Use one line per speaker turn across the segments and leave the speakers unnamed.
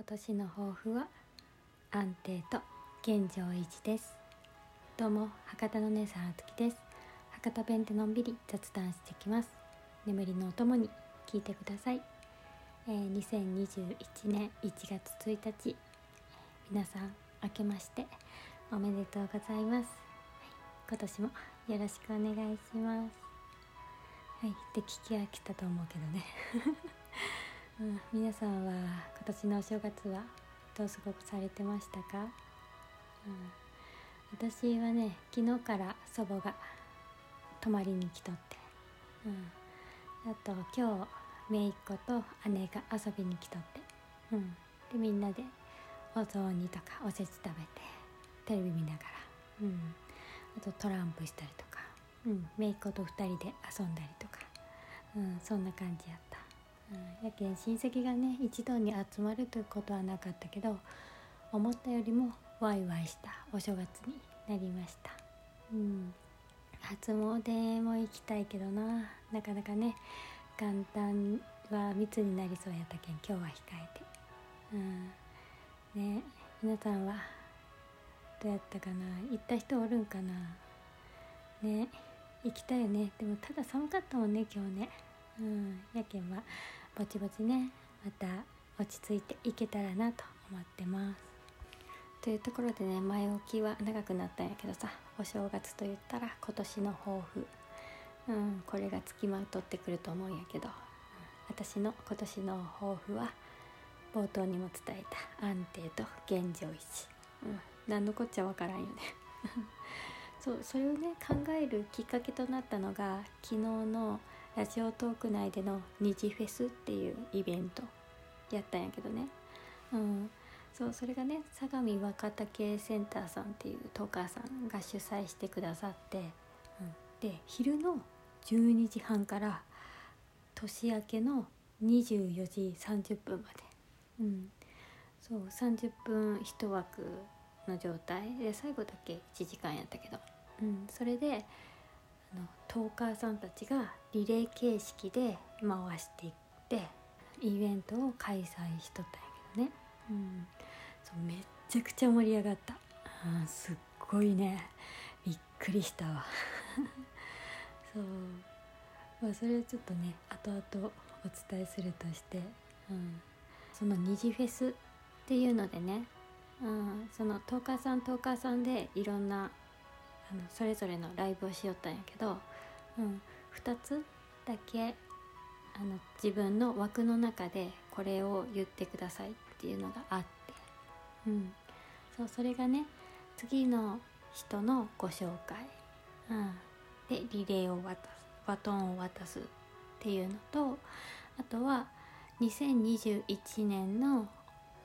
今年の抱負は安定と現状維持です。どうも博多の姉さんあつきです。博多弁でのんびり雑談してきます。眠りのお供に聞いてください、えー、2021年1月1日皆さん明けましておめでとうございます、はい、今年もよろしくお願いします。はいで聞き飽きたと思うけどね。皆さんは今年のお正月はどう過ごされてましたか、うん、私はね昨日から祖母が泊まりに来とって、うん、あと今日姪っ子と姉が遊びに来とって、うん、でみんなでお雑煮とかおせち食べてテレビ見ながら、うん、あとトランプしたりとか、うん、姪っ子と2人で遊んだりとか、うん、そんな感じやった。やけん親戚がね一堂に集まるということはなかったけど思ったよりもワイワイしたお正月になりました。うん。初詣も行きたいけどな。なかなかね元旦は密になりそうやったけん今日は控えて。うん。ね皆さんはどうやったかな？行った人おるんかな？ね行きたいよね。でもただ寒かったもんね今日ね。うん。やけんはぼちぼちねまた落ち着いていけたらなと思ってます。というところでね前置きは長くなったんやけどさお正月と言ったら今年の抱負。うんこれがつきまとってくると思うんやけど、私の今年の抱負は冒頭にも伝えた安定と現状維持、うん、何のこっちゃわからんよね。そうそれをね考えるきっかけとなったのが昨日のラジオトーク内での虹フェスっていうイベントやったんやけどね、うん、そうそれがね相模若竹センターさんっていうトーカーさんが主催してくださって、うん、で昼の12時半から年明けの24時30分まで、うん、そう30分1枠の状態。で最後だけ1時間やったけど、うん、それでのトーカーさんたちがリレー形式で回していってイベントを開催しとったんやけどね、うん、そうめっちゃくちゃ盛り上がった、うん、すっごいね。びっくりしたわ。そう。まあそれはちょっとね後々お伝えするとして、うん、その二次フェスっていうのでね、うん、そのトーカーさんトーカーさんでいろんなあのそれぞれのライブをしよったんやけど、うん、2つだけあの自分の枠の中でこれを言ってくださいっていうのがあって、うん、そうそれがね次の人のご紹介、うん、でリレーを渡すバトンを渡すっていうのとあとは2021年の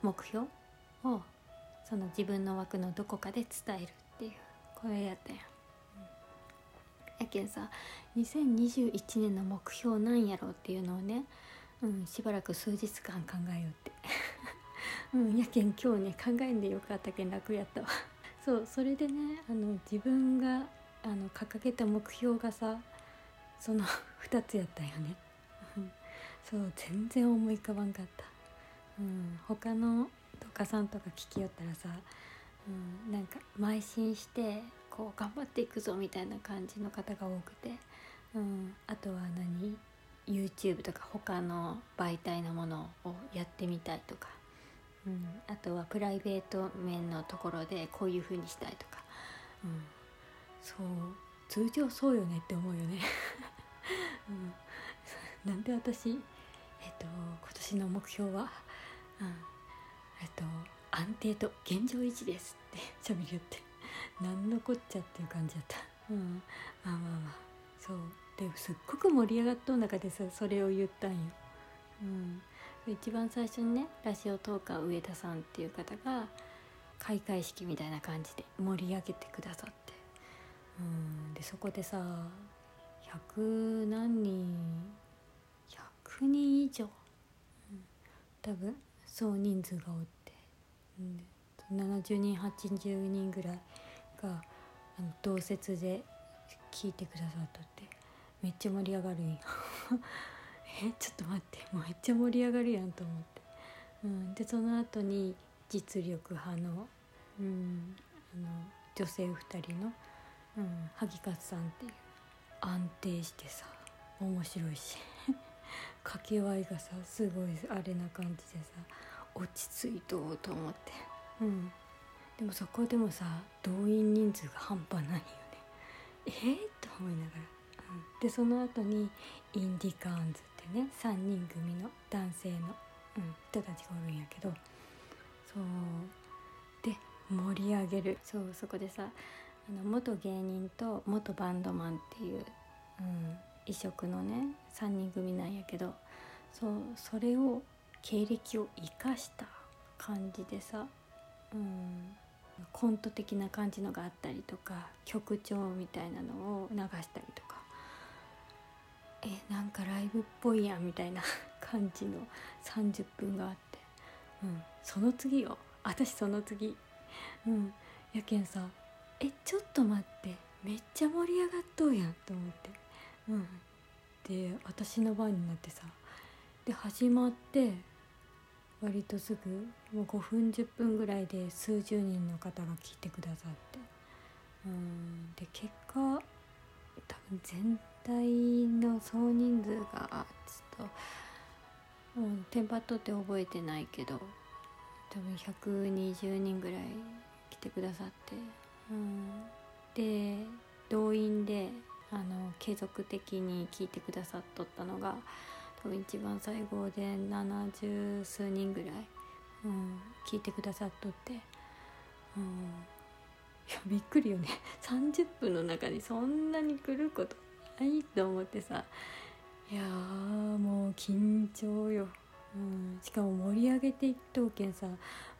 目標をその自分の枠のどこかで伝えるこれやったやん、やけんさ2021年の目標なんやろうっていうのをね、うん、しばらく数日間考えようって。うんやけん今日ね考えんでよかったけん楽やったわ。そうそれでねあの自分があの掲げた目標がさその 2つやったんよね。そう全然思い浮かばんかった、うん、他のとかさんとか聞きよったらさうん、なんか邁進してこう頑張っていくぞみたいな感じの方が多くて、うん、あとは何？YouTube とか他の媒体のものをやってみたいとか、うん、あとはプライベート面のところでこういう風にしたいとか、うん、そう通常そうよねって思うよね、うん、なんで私えっと今年の目標は、うん、えっと安定と現状維持ですってしゃべりよって。何のこっちゃっていう感じだった。うん。まあまあまあ。そう。ですっごく盛り上がっとん中でさそれを言ったんよ。うん。一番最初にねラジオトーカー上田さんっていう方が開会式みたいな感じで盛り上げてくださって。うん。でそこでさ100何人100人以上、うん、多分総人数がおっ70人80人ぐらいがあの同説で聞いてくださっとって。めっちゃ盛り上がるん。や えちょっと待って。もうめっちゃ盛り上がるやんと思って。うん、でその後に実力派の,、うん、あの女性2人の、うん、萩勝さんっていう。安定してさ面白いし。掛け合いがさすごいあれな感じでさ。落ち着いとうと思って。うん。でもそこでもさ動員人数が半端ないよね。えー、と思いながら、うん、でその後にインディカーンズってね3人組の男性の、うん、人たちがおるんやけど。そう。で盛り上げる。そうそこでさあの元芸人と元バンドマンっていう、うん、異色のね3人組なんやけど。そうそれを経歴を生かした感じでさ、うん、コント的な感じのがあったりとか曲調みたいなのを流したりとか。えなんかライブっぽいやんみたいな 感じの30分があって、うん、その次よ。私その次。うんやけんさえちょっと待って。めっちゃ盛り上がっとうやんと思って。うん。で私の番になってさで始まって割とすぐもう5分10分ぐらいで数十人の方が聞いてくださって。うんで結果多分全体の総人数がちょっともうテンパっとって覚えてないけど多分120人ぐらい来てくださって。うんで動員であの継続的に聞いてくださっとったのが分一番最後で70数人ぐらい、うん、聞いてくださっとって、うん、いやびっくりよね。30分の中にそんなに来ることないと思ってさ。いやもう緊張よ。うん、しかも盛り上げていっとうけんさ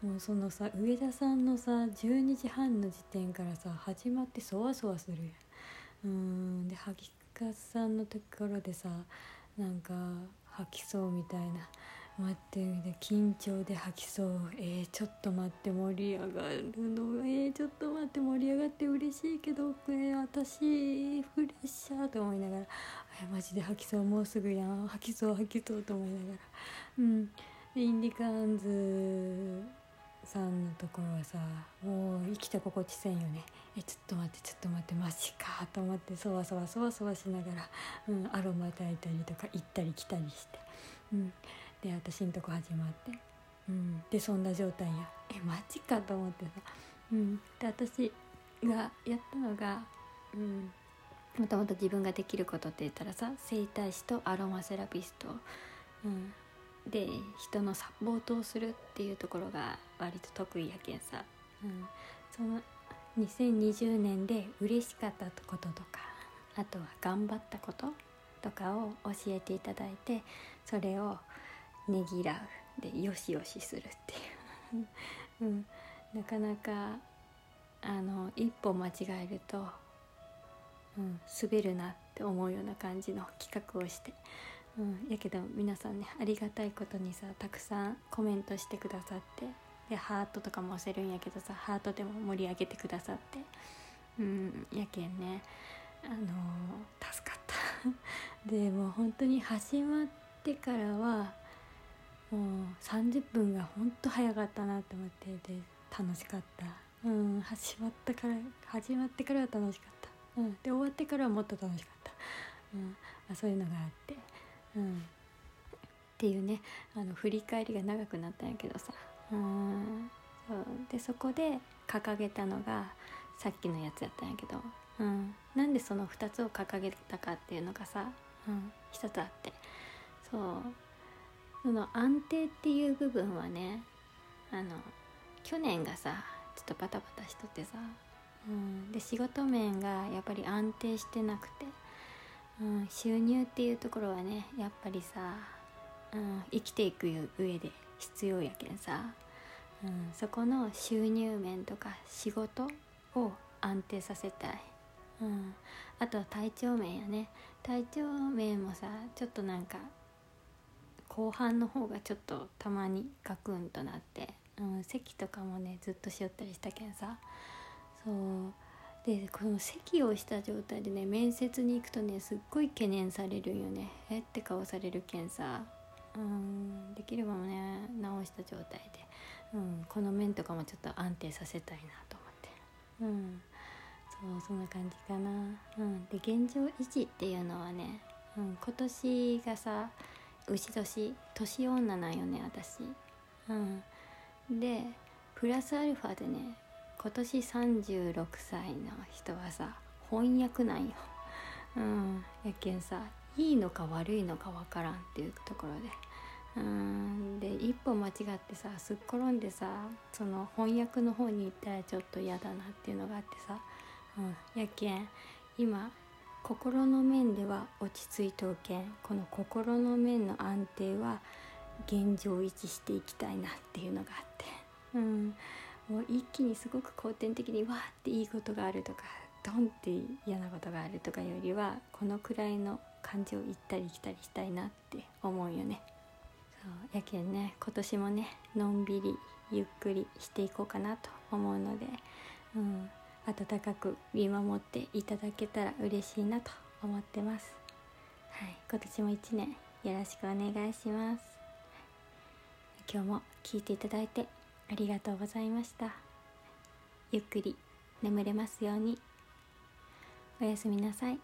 もうそのさ上田さんのさ12時半の時点からさ始まってそわそわするやん。うん。で萩勝さんのところでさなんか吐きそうみたいな。待って緊張で吐きそう。えー、ちょっと待って盛り上がるの。えー、ちょっと待って盛り上がって嬉しいけど。えー、私フレッシャーと思いながら。えマジで吐きそう。もうすぐやん。吐きそう吐きそうと思いながら。うん。インディカーンズさんのところはさもう生きた心地せんよね。えちょっと待ってちょっと待ってマジかと思ってそわそわそわそわしながら、うん、アロマ炊いたりとか行ったり来たりして、うん、で私んとこ始まって、うん、でそんな状態や。えマジかと思ってさ、うん、で私がやったのが、うん、もともと自分ができることって言ったらさ整体師とアロマセラピスト、うん、で人のサポートをするっていうところが割と得意やけんさ、うん、その2020年で嬉しかったこととかあとは頑張ったこととかを教えていただいてそれをねぎらうでよしよしするっていう、うん、なかなかあの一歩間違えると、うん、滑るなって思うような感じの企画をして。うん、やけど皆さんねありがたいことにさたくさんコメントしてくださってでハートとかも押せるんやけどさハートでも盛り上げてくださって。うん。やけんねあのー、助かった。でもう本当に始まってからはもう30分が本当早かったなと思ってで楽しかった。うん。始まったから始まってからは楽しかった。うん。で終わってからはもっと楽しかった。うん。まあ、そういうのがあって。うん、っていうねあの振り返りが長くなったんやけどさ。うん。そう。でそこで掲げたのがさっきのやつやったんやけど、うん、なんでその2つを掲げたかっていうのがさ、うん、一つあって。そう。その安定っていう部分はねあの去年がさちょっとバタバタしとってさ、うん、で仕事面がやっぱり安定してなくて。うん、収入っていうところはねやっぱりさ、うん、生きていく上で必要やけんさ、うん、そこの収入面とか仕事を安定させたい、うん、あとは体調面やね。体調面もさちょっとなんか後半の方がちょっとたまにガクンとなって、うん、席とかもねずっとしよったりしたけんさ。そう。でこの席をした状態でね面接に行くとねすっごい懸念されるんよね。えって顔されるけんさ、うんできればね直した状態で、うん、この面とかもちょっと安定させたいなと思って。うんそうそんな感じかな。うんで現状維持っていうのはね、うん、今年がさ牛年年女なんよね私。うんでプラスアルファでね今年36歳の人はさ翻訳なんよ。うんやけんさいいのか悪いのかわからんっていうところで。うんで一歩間違ってさすっ転んでさその翻訳の方に行ったらちょっと嫌だなっていうのがあってさ、うん、やけん今心の面では落ち着いとうけん。この心の面の安定は現状維持していきたいなっていうのがあって、うん、もう一気にすごく後天的にわーっていいことがあるとかドンって嫌なことがあるとかよりはこのくらいの感情行ったり来たりしたいなって思うよね。そうやけんね今年もねのんびりゆっくりしていこうかなと思うので、うん、温かく見守っていただけたら嬉しいなと思ってます。はい、今年も1年よろしくお願いします。今日も聞いていただいてありがとうございました。ゆっくり眠れますように。おやすみなさい。